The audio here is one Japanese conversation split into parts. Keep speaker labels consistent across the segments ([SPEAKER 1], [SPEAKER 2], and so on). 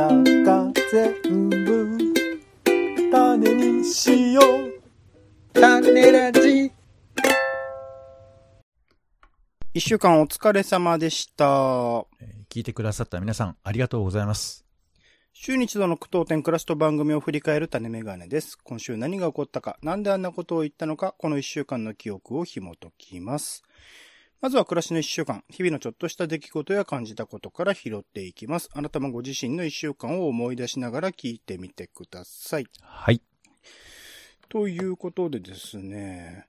[SPEAKER 1] らが全部種にしよう種ラジ
[SPEAKER 2] 一週間お疲れ様でした。
[SPEAKER 3] えー聞いてくださった皆さん、ありがとうございます。
[SPEAKER 2] 週に一度の苦闘点クラスと番組を振り返る種メガネです。今週何が起こったか、なんであんなことを言ったのか、この一週間の記憶を紐解きます。まずは暮らしの一週間、日々のちょっとした出来事や感じたことから拾っていきます。あなたもご自身の一週間を思い出しながら聞いてみてください。
[SPEAKER 3] はい。
[SPEAKER 2] ということでですね、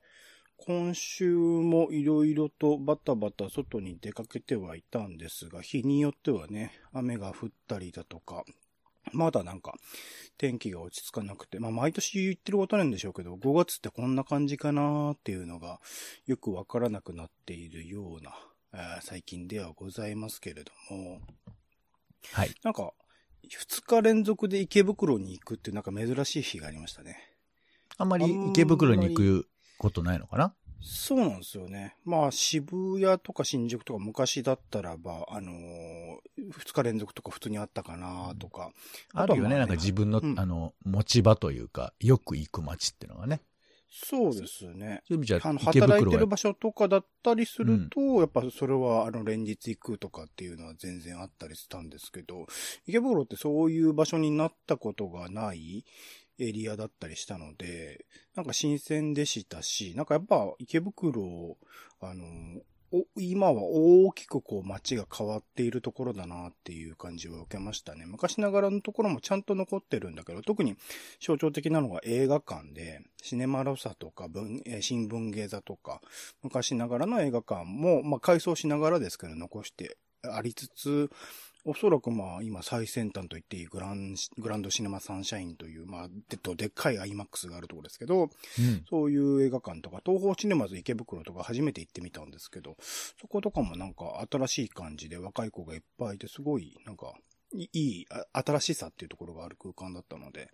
[SPEAKER 2] 今週もいろいろとバタバタ外に出かけてはいたんですが、日によってはね、雨が降ったりだとか、まだなんか天気が落ち着かなくて、まあ毎年言ってることなんでしょうけど、5月ってこんな感じかなーっていうのがよくわからなくなっているような、えー最近ではございますけれども、
[SPEAKER 3] はい。
[SPEAKER 2] なんか、2日連続で池袋に行くっていうなんか珍しい日がありましたね。
[SPEAKER 3] あんまり池袋に行くことないのかな？
[SPEAKER 2] そうなんですよね。まあ、渋谷とか新宿とか昔だったらば、あのー二日連続とか普通にあったかなとか。
[SPEAKER 3] あるよね。
[SPEAKER 2] とはま
[SPEAKER 3] なんか自分の、
[SPEAKER 2] うん
[SPEAKER 3] あの、持ち場というか、よく行く街っていうのがね。
[SPEAKER 2] そうですね。
[SPEAKER 3] そういう意味じゃ
[SPEAKER 2] あの、、
[SPEAKER 3] 池
[SPEAKER 2] 働いてる場所とかだったりすると、やっぱそれは、あの、連日行くとかっていうのは全然あったりしたんですけど、池袋ってそういう場所になったことがないエリアだったりしたので、なんか新鮮でしたし、なんかやっぱ池袋、あの、今は大きくこう街が変わっているところだなっていう感じを受けましたね。昔ながらのところもちゃんと残ってるんだけど、特に象徴的なのが映画館で、シネマロサとか文、新聞芸座とか、昔ながらの映画館も、まあ改装しながらですけど残してありつつ、おそらくまあ今最先端と言っていいグラン、グランドシネマサンシャインという、まあ、でっとでっかい IMAX があるところですけど、
[SPEAKER 3] うん。
[SPEAKER 2] そういう映画館とか、東宝シネマズ池袋とか初めて行ってみたんですけど、そことかもなんか新しい感じで若い子がいっぱいいて、すごいなんか、いい新しさっていうところがある空間だったので、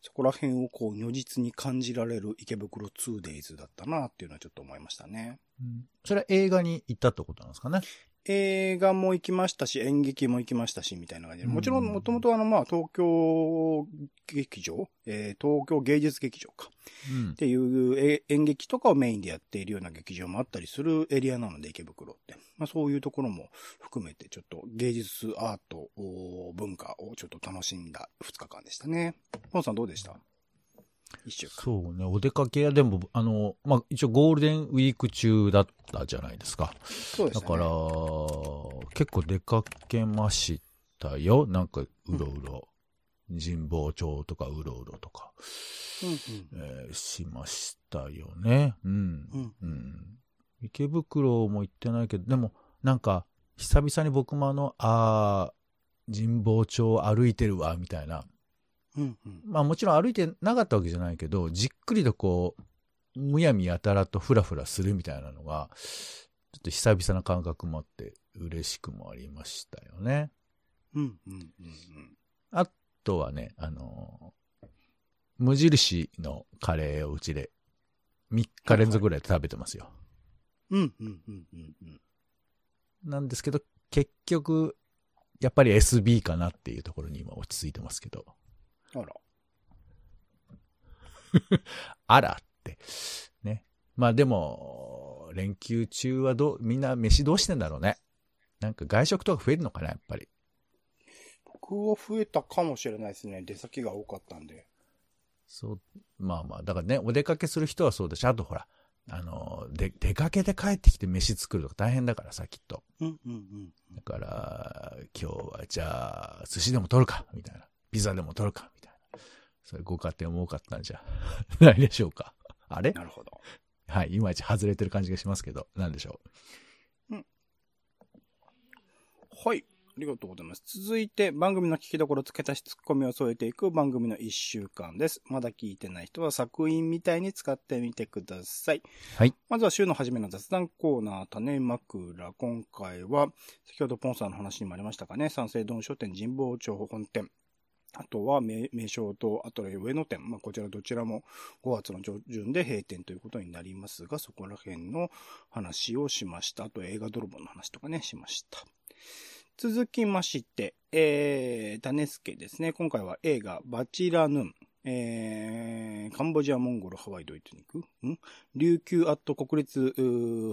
[SPEAKER 2] そこら辺をこう如実に感じられる池袋 2days だったなっていうのはちょっと思いましたね。
[SPEAKER 3] うんそれは映画に行ったってことなんですかね？
[SPEAKER 2] 映画も行きましたし、演劇も行きましたし、みたいな感じで。
[SPEAKER 3] うん
[SPEAKER 2] もちろん、もともとあの、まあ、東京劇場、えー東京芸術劇場か。
[SPEAKER 3] うん
[SPEAKER 2] っ。ていうえ演劇とかをメインでやっているような劇場もあったりするエリアなので、池袋って。まあそういうところも含めて、ちょっと芸術、アート、お文化をちょっと楽しんだ2日間でしたね。ポンさんどうでした？一週間。
[SPEAKER 3] そうね、お出かけやでも、あの、まあ、一応ゴールデンウィーク中だったじゃないですか。
[SPEAKER 2] そうでしたね。
[SPEAKER 3] だから、結構出かけましたよ。なんか、うろうろ。神保町とかうろうろとか、
[SPEAKER 2] うん
[SPEAKER 3] えーしましたよね。うん。
[SPEAKER 2] うん
[SPEAKER 3] うん。池袋も行ってないけど、でも、なんか、久々に僕もあの、あー、神保町歩いてるわ、みたいな。
[SPEAKER 2] うん。うんうん。
[SPEAKER 3] まあもちろん歩いてなかったわけじゃないけど、じっくりとこう、むやみやたらとふらふらするみたいなのが、ちょっと久々な感覚もあって、嬉しくもありましたよね。
[SPEAKER 2] うん。うん。うん。
[SPEAKER 3] あとはね、あのー無印のカレーをうちで3日連続ぐらい食べてますよ。
[SPEAKER 2] うん。うん。うん。うん。うん。
[SPEAKER 3] なんですけど、結局、やっぱり SB かなっていうところに今落ち着いてますけど。
[SPEAKER 2] あら。
[SPEAKER 3] あらって。ね。まあでも、連休中はどう、みんな飯どうしてんだろうね。なんか外食とか増えるのかな、やっぱり。
[SPEAKER 2] 僕は増えたかもしれないですね。出先が多かったんで。
[SPEAKER 3] そう、まあまあ、だからね、お出かけする人はそうだし、あとほら、あの、で、出かけて帰ってきて飯作るとか大変だからさ、きっと。
[SPEAKER 2] うん。うん。うん。
[SPEAKER 3] だから、今日はじゃあ、寿司でも取るか、みたいな。ピザでも取るか、それご家庭も多かったんじゃ ないでしょうか。あれ？
[SPEAKER 2] なるほど。
[SPEAKER 3] はい、いまいち外れてる感じがしますけど、なんでしょ
[SPEAKER 2] はい。ありがとうございます。続いて、番組の聞きどころ付け足しツッコミを添えていく番組の一週間です。まだ聞いてない人は作品みたいに使ってみてください。
[SPEAKER 3] はい。
[SPEAKER 2] まずは週の初めの雑談コーナー、種枕。今回は、先ほどポンさんの話にもありましたかね、三省堂書店神保町本店。あとは名、名称と、あとは上野店。まあ、こちらどちらも5月の上旬で閉店ということになりますが、そこら辺の話をしました。あと映画泥棒の話とかね、しました。続きまして、えー、ダネスケですね。今回は映画、バチラヌン。えー、カンボジア、モンゴル、ハワイ、ドイツに行く？ん？琉球アット国立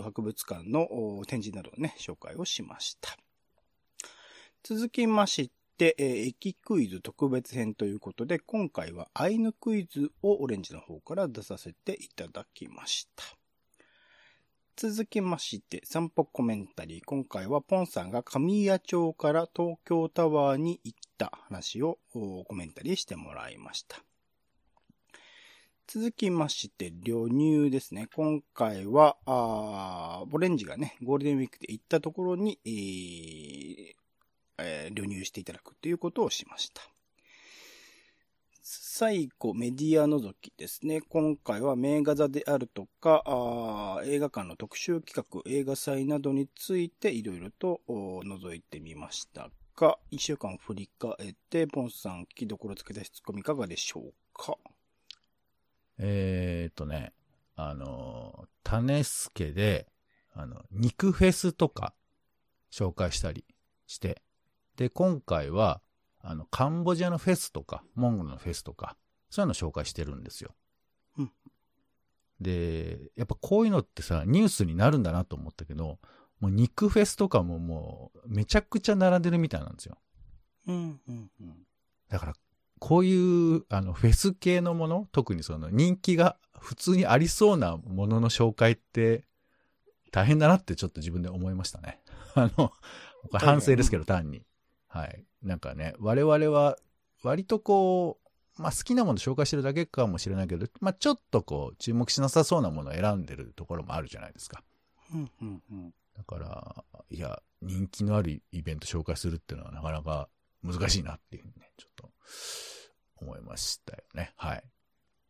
[SPEAKER 2] 博物館の展示などをね、紹介をしました。続きまして、えー駅クイズ特別編ということで、今回はアイヌクイズをオレンジの方から出させていただきました。続きまして、散歩コメンタリー。今回はポンさんが神谷町から東京タワーに行った話をコメンタリーしてもらいました。続きまして、旅入ですね。今回は、あオレンジがね、ゴールデンウィークで行ったところに、えーえー旅入していただくということをしました。最後、メディア覗きですね。今回は名画座であるとか、あ映画館の特集企画、映画祭などについていろいろと覗いてみましたが、一週間振り返って、ポンさん、聞きどころつけた質込みいかがでしょうか？
[SPEAKER 3] えーっとね、あの、種助で、あの、肉フェスとか紹介したりして、で、今回は、あの、カンボジアのフェスとか、モンゴルのフェスとか、そういうの紹介してるんですよ。
[SPEAKER 2] うん
[SPEAKER 3] で、やっぱこういうのってさ、ニュースになるんだなと思ったけど、もう肉フェスとかももう、めちゃくちゃ並んでるみたいなんですよ。
[SPEAKER 2] うん、うん、うん。
[SPEAKER 3] だから、こういう、あの、フェス系のもの、特にその人気が普通にありそうなものの紹介って、大変だなってちょっと自分で思いましたね。あの、反省ですけど、単に。はい。なんかね、我々は、割とこう、まあ好きなもの紹介してるだけかもしれないけど、まあちょっとこう、注目しなさそうなものを選んでるところもあるじゃないですか。
[SPEAKER 2] うん、うん、うん。
[SPEAKER 3] だから、いや、人気のあるイベント紹介するっていうのはなかなか難しいなっていうふうにね、ちょっと思いましたよね。はい。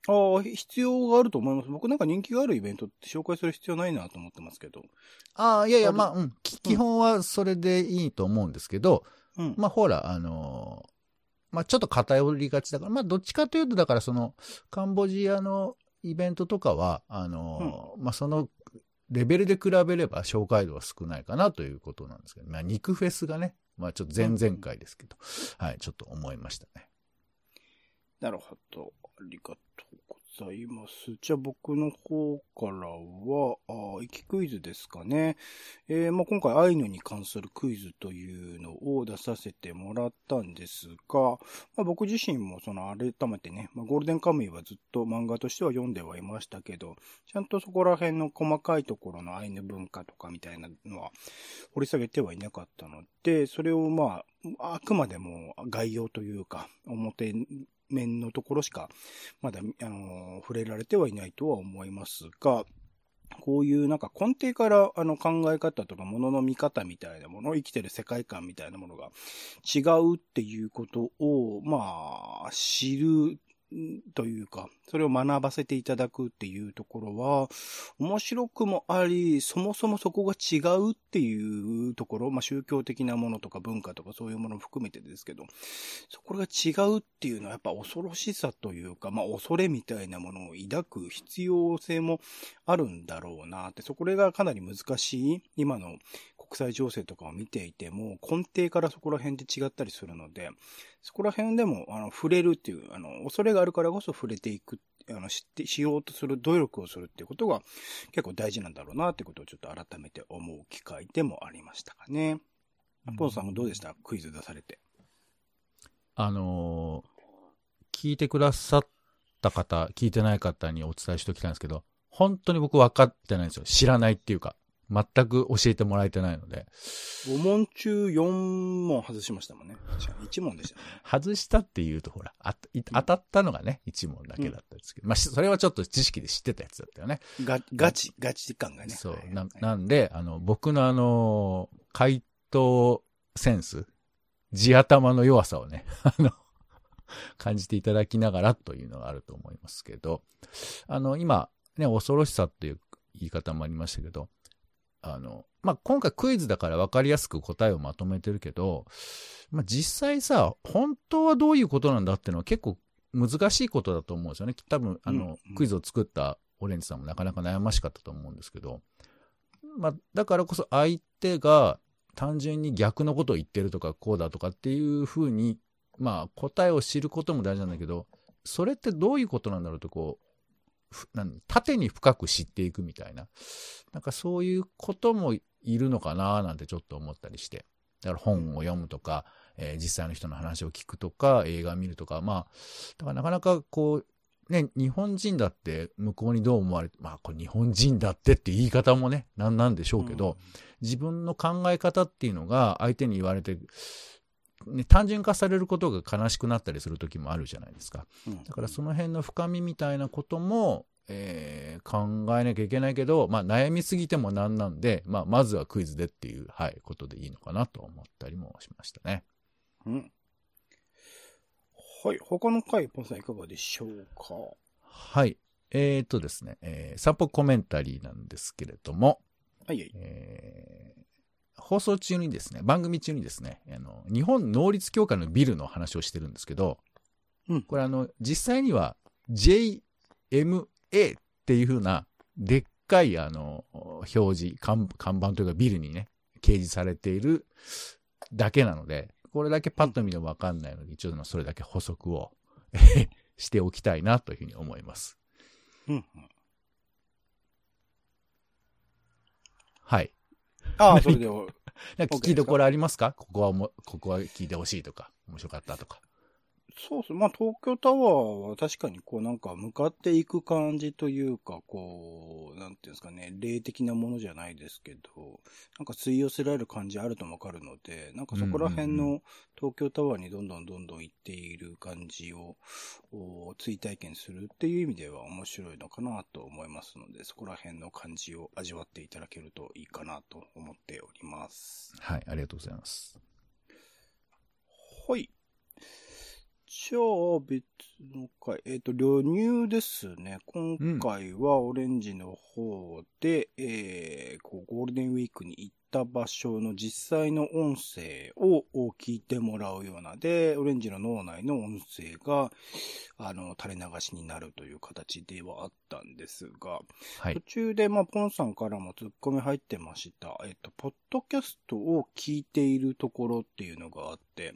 [SPEAKER 2] ああ、必要があると思います。僕なんか人気があるイベントって紹介する必要ないなと思ってますけど。
[SPEAKER 3] ああ、いやいや、
[SPEAKER 2] あ
[SPEAKER 3] まあ、うん、き基本はそれでいいと思うんですけど、
[SPEAKER 2] うん。
[SPEAKER 3] まあほら、あのーまあちょっと偏りがちだから、まあどっちかというと、だからその、カンボジアのイベントとかは、あのーまあその、レベルで比べれば紹介度は少ないかなということなんですけど、まあ肉フェスがね、まあちょっと前々回ですけど、はい、ちょっと思いましたね。
[SPEAKER 2] なるほど。ありがとうございます。じゃあ僕の方からは、あー、駅クイズですかね。えーまあ、今回アイヌに関するクイズというのを出させてもらったんですが、まあ、僕自身もその改めてね、まあ、ゴールデンカムイはずっと漫画としては読んではいましたけど、ちゃんとそこら辺の細かいところのアイヌ文化とかみたいなのは掘り下げてはいなかったので、それをまあ、あくまでも概要というか、表面のところしか、まだ、あの、触れられてはいないとは思いますが、こういうなんか根底からあの考え方とか物の見方みたいなもの、生きてる世界観みたいなものが違うっていうことを、まあ、知るというか、それを学ばせていただくっていうところは、面白くもあり、そもそもそこが違うっていうところ、まあ宗教的なものとか文化とかそういうものも含めてですけど、そこが違うっていうのはやっぱ恐ろしさというか、まあ恐れみたいなものを抱く必要性もあるんだろうなって、そこがかなり難しい、今の国際情勢とかを見ていても、根底からそこら辺で違ったりするので、そこら辺でも、あの、触れるっていう、あの、恐れがあるからこそ触れていく、あの、知って、しようとする努力をするっていうことが結構大事なんだろうなってことをちょっと改めて思う機会でもありましたかね。ポンさんもどうでした？クイズ出されて。
[SPEAKER 3] あのー聞いてくださった方、聞いてない方にお伝えしておきたいんですけど、本当に僕分かってないんですよ。知らないっていうか、全く教えてもらえてないので、
[SPEAKER 2] 5問中4問外しましたもんね。確かに1問でしたね。
[SPEAKER 3] 外したっていうと、ほら、当たったのがね、1問だけだったんですけど、まあ、しそれはちょっと知識で知ってたやつだったよね。
[SPEAKER 2] が、ガチ、ガチ感がね。
[SPEAKER 3] そう
[SPEAKER 2] はい。
[SPEAKER 3] な
[SPEAKER 2] はい
[SPEAKER 3] なんで、あの、僕のあの、回答センス、地頭の弱さをね、あの、感じていただきながらというのがあると思いますけど、あの、今、ね、恐ろしさっていう言い方もありましたけど、あの、まあ、今回クイズだから分かりやすく答えをまとめてるけど、まあ、実際さ、本当はどういうことなんだっていうのは結構難しいことだと思うんですよね。多分、あの、
[SPEAKER 2] うん
[SPEAKER 3] クイズを作ったオレンジさんもなかなか悩ましかったと思うんですけど、まあ、だからこそ相手が単純に逆のことを言ってるとか、こうだとかっていうふうに、まあ、答えを知ることも大事なんだけど、それってどういうことなんだろうと、こう、縦に深く知っていくみたいな。なんかそういうこともいるのかななんてちょっと思ったりして。だから本を読むとか、えー実際の人の話を聞くとか、映画見るとか、まあ、だからなかなかこう、ね、日本人だって向こうにどう思われて、まあこれ日本人だってって言い方もね、なんなんでしょうけど、自分の考え方っていうのが相手に言われて、ね、単純化されることが悲しくなったりする時もあるじゃないですか。
[SPEAKER 2] うん
[SPEAKER 3] だからその辺の深みみたいなことも、えー考えなきゃいけないけど、まあ悩みすぎてもなんなんで、まあまずはクイズでっていう、はい、ことでいいのかなと思ったりもしましたね。
[SPEAKER 2] うん。はい。他の回、ポンさんいかがでしょうか？
[SPEAKER 3] はい。えー、とですね、えー、散歩コメンタリーなんですけれども、
[SPEAKER 2] はいはい。
[SPEAKER 3] えー放送中にですね、番組中にですね、あの、日本能率協会のビルの話をしてるんですけど、
[SPEAKER 2] うん
[SPEAKER 3] これあの、実際には JMA っていう風な、でっかいあの、表示、看看板というかビルにね、掲示されているだけなので、これだけパッと見てもわかんないので、一応それだけ補足をしておきたいなというふうに思います。
[SPEAKER 2] うんうん。
[SPEAKER 3] はい。
[SPEAKER 2] ああ、それで、
[SPEAKER 3] 聞きどころありますか？ここはも、ここは聞いてほしいとか、面白かったとか。
[SPEAKER 2] そうそう。まあ、東京タワーは確かにこうなんか向かっていく感じというか、こう、なんていうんですかね、霊的なものじゃないですけど、なんか吸い寄せられる感じあるともわかるので、なんかそこら辺の東京タワーにどんどんどんどん行っている感じを、お追体験するっていう意味では面白いのかなと思いますので、そこら辺の感じを味わっていただけるといいかなと思っております。
[SPEAKER 3] はい、ありがとうございます。
[SPEAKER 2] はい。じゃあ、別の回。えっ、と、旅入ですね。今回はオレンジの方で、えーこう、ゴールデンウィークに行った場所の実際の音声を聞いてもらうようなで、オレンジの脳内の音声が、あの、垂れ流しになるという形ではあったんですが、途
[SPEAKER 3] はい。
[SPEAKER 2] 中で、まあ、ポンさんからもツッコミ入ってました。えっと、ポッドキャストを聞いているところっていうのがあって、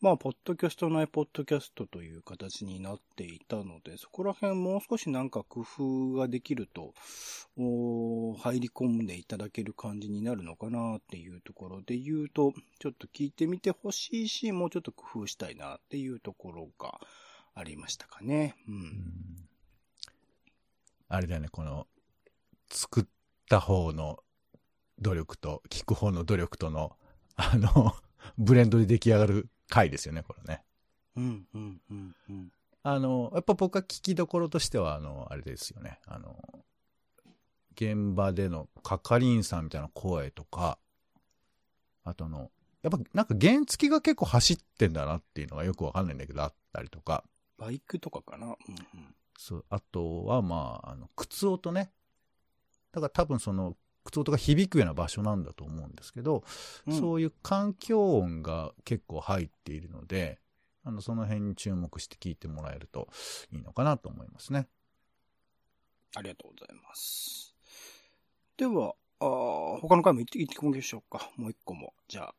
[SPEAKER 2] まあ、ポッドキャスト内ポッドキャストという形になっていたので、そこら辺もう少しなんか工夫ができると、入り込んでいただける感じになるのかなっていうところで言うと、ちょっと聞いてみてほしいし、もうちょっと工夫したいなっていうところがありましたかね。う。
[SPEAKER 3] うんんあれだよね、この、作った方の努力と、聞く方の努力との、あの、ブレンドで出来上がる回ですよね、これね。
[SPEAKER 2] うん、うん、うん、うん。
[SPEAKER 3] あの、やっぱ僕は聞きどころとしては、あの、あれですよね。あの、現場での係員さんみたいな声とか、あとあの、やっぱなんか原付が結構走ってんだなっていうのがよくわかんないんだけど、あったりとか、
[SPEAKER 2] バイクとかかな？うんうん。
[SPEAKER 3] そう、あとはまあ、あの、靴音ね。だから多分その、靴音が響くような場所なんだと思うんですけど、
[SPEAKER 2] うん
[SPEAKER 3] そういう環境音が結構入っているので、あの、その辺に注目して聞いてもらえるといいのかなと思いますね。
[SPEAKER 2] ありがとうございます。では、あー他の回も行って、行ってみましょうか。もう一個も。じゃあ、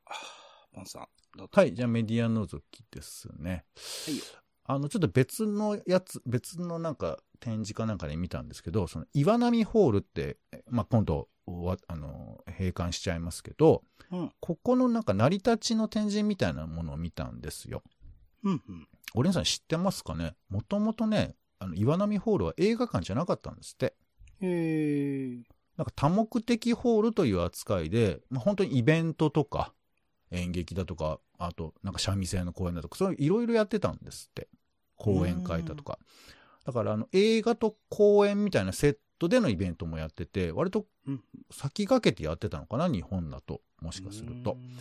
[SPEAKER 2] パンさん、どうぞ。
[SPEAKER 3] はい、じゃあメディア覗きですね。
[SPEAKER 2] はいよ
[SPEAKER 3] あの、ちょっと別のやつ、別のなんか展示かなんかで見たんですけど、その岩波ホールって、えまあ、今度、わあの、閉館しちゃいますけど、
[SPEAKER 2] うん。
[SPEAKER 3] ここのなんか成り立ちの展示みたいなものを見たんですよ。
[SPEAKER 2] うん、うん。
[SPEAKER 3] オレンさん知ってますかね？もともとね、あの、岩波ホールは映画館じゃなかったんですって。
[SPEAKER 2] えー、
[SPEAKER 3] なんか多目的ホールという扱いで、まあ、本当にイベントとか、演劇だとか、あと、なんか三味線の公演だとか、そういういろいろやってたんですって。講演会だとか。だから、あの、映画と公演みたいなセットでのイベントもやってて、割と
[SPEAKER 2] うん
[SPEAKER 3] 先駆けてやってたのかな、日本だと。もしかすると
[SPEAKER 2] う。ん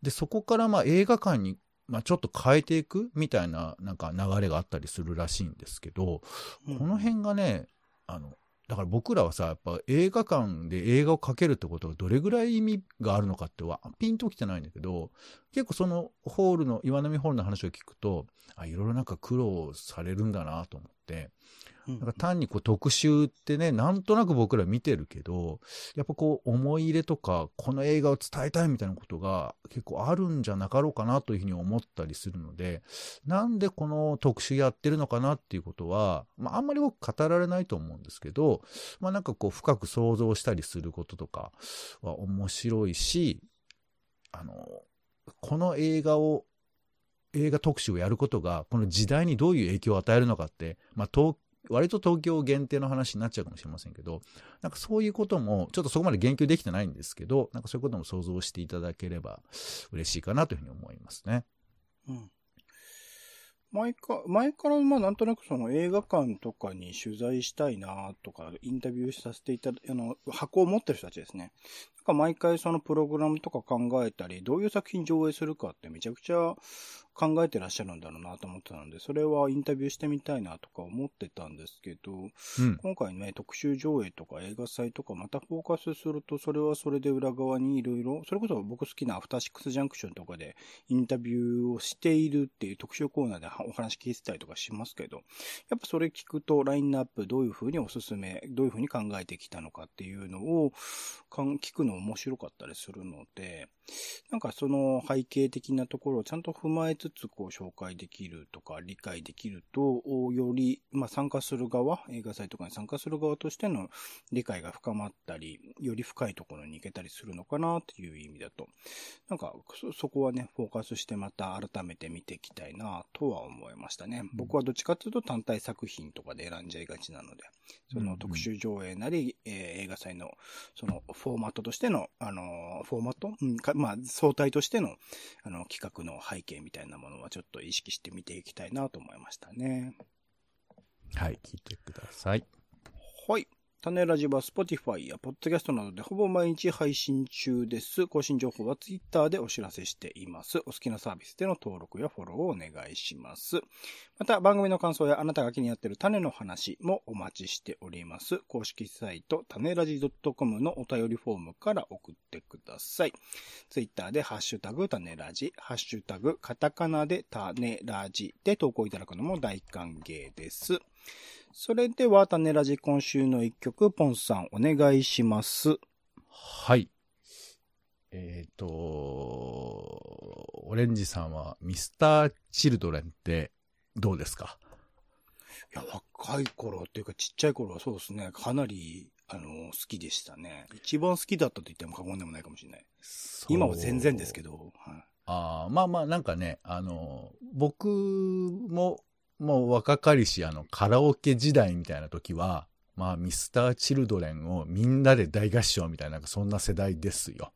[SPEAKER 3] で、そこからまあ映画館に、まあ、ちょっと変えていくみたいな、なんか流れがあったりするらしいんですけど、
[SPEAKER 2] うん
[SPEAKER 3] この辺がね、あの、だから僕らはさ、やっぱ映画館で映画をかけるってことがどれぐらい意味があるのかってはピンときてないんだけど、結構そのホールの、岩波ホールの話を聞くと、あ、いろいろなんか苦労されるんだなと思って、なんか単にこう特集ってね、なんとなく僕ら見てるけど、やっぱこう思い入れとか、この映画を伝えたいみたいなことが結構あるんじゃなかろうかなというふうに思ったりするので、なんでこの特集やってるのかなっていうことは、まああんまり僕語られないと思うんですけど、まあなんかこう深く想像したりすることとかは面白いし、あの、この映画を映画特集をやることが、この時代にどういう影響を与えるのかって、まあ、東割と東京限定の話になっちゃうかもしれませんけど、なんかそういうことも、ちょっとそこまで言及できてないんですけど、なんかそういうことも想像していただければ嬉しいかなというふうに思いますね。
[SPEAKER 2] うん。前か、前からまあなんとなくその映画館とかに取材したいなとか、インタビューさせていただ、あの、箱を持ってる人たちですね。なんか毎回そのプログラムとか考えたり、どういう作品上映するかってめちゃくちゃ考えてらっしゃるんだろうなと思ってたので、それはインタビューしてみたいなとか思ってたんですけど、
[SPEAKER 3] うん。
[SPEAKER 2] 今回ね、特集上映とか映画祭とかまたフォーカスすると、それはそれで裏側にいろいろ、それこそ僕好きなアフターシックスジャンクションとかでインタビューをしているっていう特集コーナーでお話聞いてたりとかしますけど、やっぱそれ聞くとラインナップどういう風におすすめ、どういう風に考えてきたのかっていうのを聞くの面白かったりするので、なんかその背景的なところをちゃんと踏まえつつこう紹介できるとか理解できると、おより、まあ参加する側、映画祭とかに参加する側としての理解が深まったり、より深いところに行けたりするのかなっていう意味だと、なんかそそこはね、フォーカスしてまた改めて見ていきたいなとは思いましたね。僕はどっちかというと単体作品とかで選んじゃいがちなので、その特集上映なり、えー映画祭のそのフォーマットとしての、あのーフォーマット、うんかまあ、相対としての、あの、企画の背景みたいなものはちょっと意識して見ていきたいなと思いましたね。
[SPEAKER 3] はい、聞いてください。
[SPEAKER 2] はい。種ラジは Spotify や Podcast などでほぼ毎日配信中です。更新情報は Twitter でお知らせしています。お好きなサービスでの登録やフォローをお願いします。また番組の感想やあなたが気になっている種の話もお待ちしております。公式サイト種ラジ .com のお便りフォームから送ってください。Twitter でハッシュタグ種ラジ、ハッシュタグカタカナで種ラジで投稿いただくのも大歓迎です。それでは、種ラジ今週の一曲、ポンさんお願いします。
[SPEAKER 3] はい。えっ、と、オレンジさんはミスター・チルドレンってどうですか？
[SPEAKER 2] いや、若い頃っていうかちっちゃい頃はそうですね、かなり、あの、好きでしたね。一番好きだったと言っても過言でもないかもしれない。今は全然ですけ
[SPEAKER 3] ど。
[SPEAKER 2] ど。はい
[SPEAKER 3] ああ、まあまあなんかね、あの、僕も、もう若かりし、あの、カラオケ時代みたいな時は、まあ、ミスター・チルドレンをみんなで大合唱みたいな、なんかそんな世代ですよ。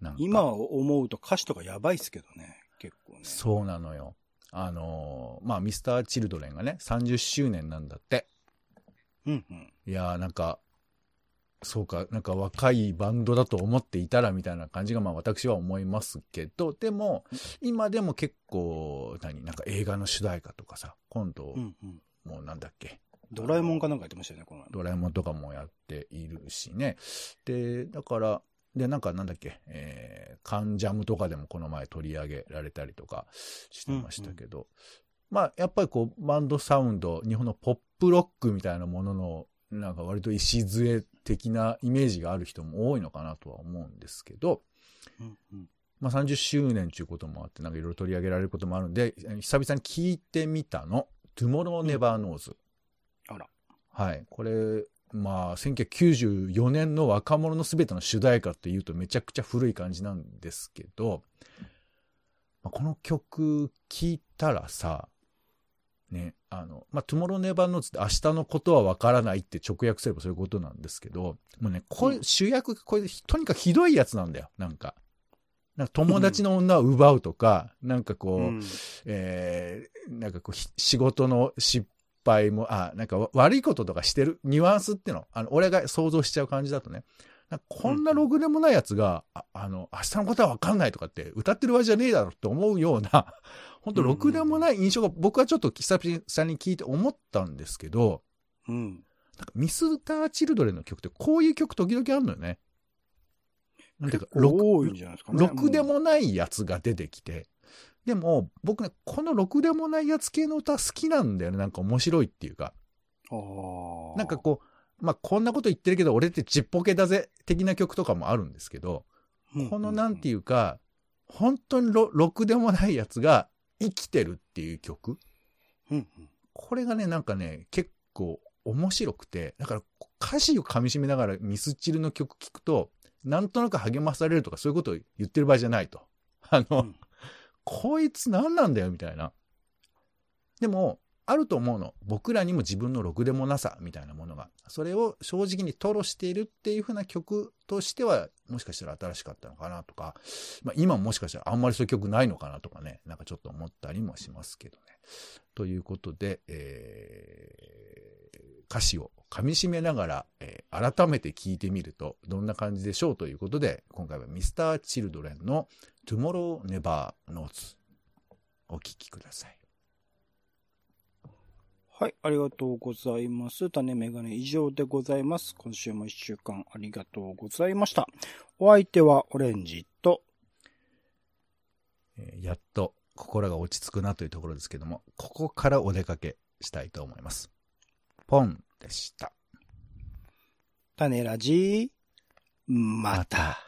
[SPEAKER 3] なんか
[SPEAKER 2] 今思うと歌詞とかやばいっすけどね、結構ね。
[SPEAKER 3] そうなのよ。あの、まあ、ミスター・チルドレンがね、30周年なんだって。
[SPEAKER 2] うんうん。
[SPEAKER 3] いやーなんか、そうか、なんか若いバンドだと思っていたらみたいな感じが、まあ私は思いますけど、でも、今でも結構、何、なんか映画の主題歌とかさ、今度
[SPEAKER 2] う、んうん。
[SPEAKER 3] もうなんだっけ、
[SPEAKER 2] ドラえもんかなんかやってましたよね、この前。
[SPEAKER 3] ドラえもんとかもやっているしね。で、だから、で、なんかなんだっけ、えー、カンジャムとかでもこの前取り上げられたりとかしてましたけど、まあ、やっぱりこう、バンドサウンド、日本のポップロックみたいなものの、なんか割と礎的なイメージがある人も多いのかなとは思うんですけど、
[SPEAKER 2] うんうん。
[SPEAKER 3] まあ30周年ということもあって、なんかいろいろ取り上げられることもあるんで、久々に聞いてみたの。Tomorrow Never Knows。
[SPEAKER 2] あら。
[SPEAKER 3] はい。これ、まあ、1994年の若者のすべての主題歌っていうとめちゃくちゃ古い感じなんですけど、まあ、この曲聴いたらさ、ね、あの、まあ、Tomorrow Never Knows って明日のことはわからないって直訳すればそういうことなんですけど、もうね、これ、
[SPEAKER 2] うん。
[SPEAKER 3] 主役、これ、とにかくひどいやつなんだよ、なんか。なんか友達の女を奪うとか、なんかこう、
[SPEAKER 2] うん。
[SPEAKER 3] えーなんかこう、ひ仕事の失敗も、あ、なんかわ悪いこととかしてるニュアンスっていうの、あの、俺が想像しちゃう感じだとね、なんかこんなログでもないやつが、ああの、明日のことはわかんないとかって歌ってるわけじゃねえだろって思うような、本当ログでもない印象が僕はちょっと久々に聞いて思ったんですけど、
[SPEAKER 2] うん。
[SPEAKER 3] なんかミスター・チルドレンの曲ってこういう曲時々あるのよね。なんていうか、
[SPEAKER 2] 多いんじゃないですかね。
[SPEAKER 3] ろくでもないやつが出てきて、でも、僕ね、このろくでもないやつ系の歌好きなんだよね。なんか面白いっていうか。なんかこう、まあ、こんなこと言ってるけど、俺ってちっぽけだぜ、的な曲とかもあるんですけど、
[SPEAKER 2] うん、
[SPEAKER 3] このなんて
[SPEAKER 2] い
[SPEAKER 3] いうか、本当にろろくでもないやつが生きてるっていう曲？
[SPEAKER 2] うん。うん
[SPEAKER 3] これがね、なんかね、結構面白くて、だから歌詞を噛み締めながらミスチルの曲聴くと、なんとなく励まされるとかそういうことを言ってる場合じゃないと。あの、
[SPEAKER 2] うん
[SPEAKER 3] こいつ何なんだよみたいな。でも、あると思うの。僕らにも自分のろくでもなさみたいなものが。それを正直に吐露しているっていう風な曲としては、もしかしたら新しかったのかなとか、まあ今もしかしたらあんまりそういう曲ないのかなとかね、なんかちょっと思ったりもしますけどね。ということで、えー歌詞を噛み締めながら、えー改めて聞いてみるとどんな感じでしょうということで、今回は Mr.Children の Tomorrow Never Knows お聴きください。
[SPEAKER 2] はい、ありがとうございます。種メガネ以上でございます。今週も一週間ありがとうございました。お相手はオレンジと、
[SPEAKER 3] えーやっと心が落ち着くなというところですけども、ここからお出かけしたいと思います。ポンでした。
[SPEAKER 2] 種ラジ、また。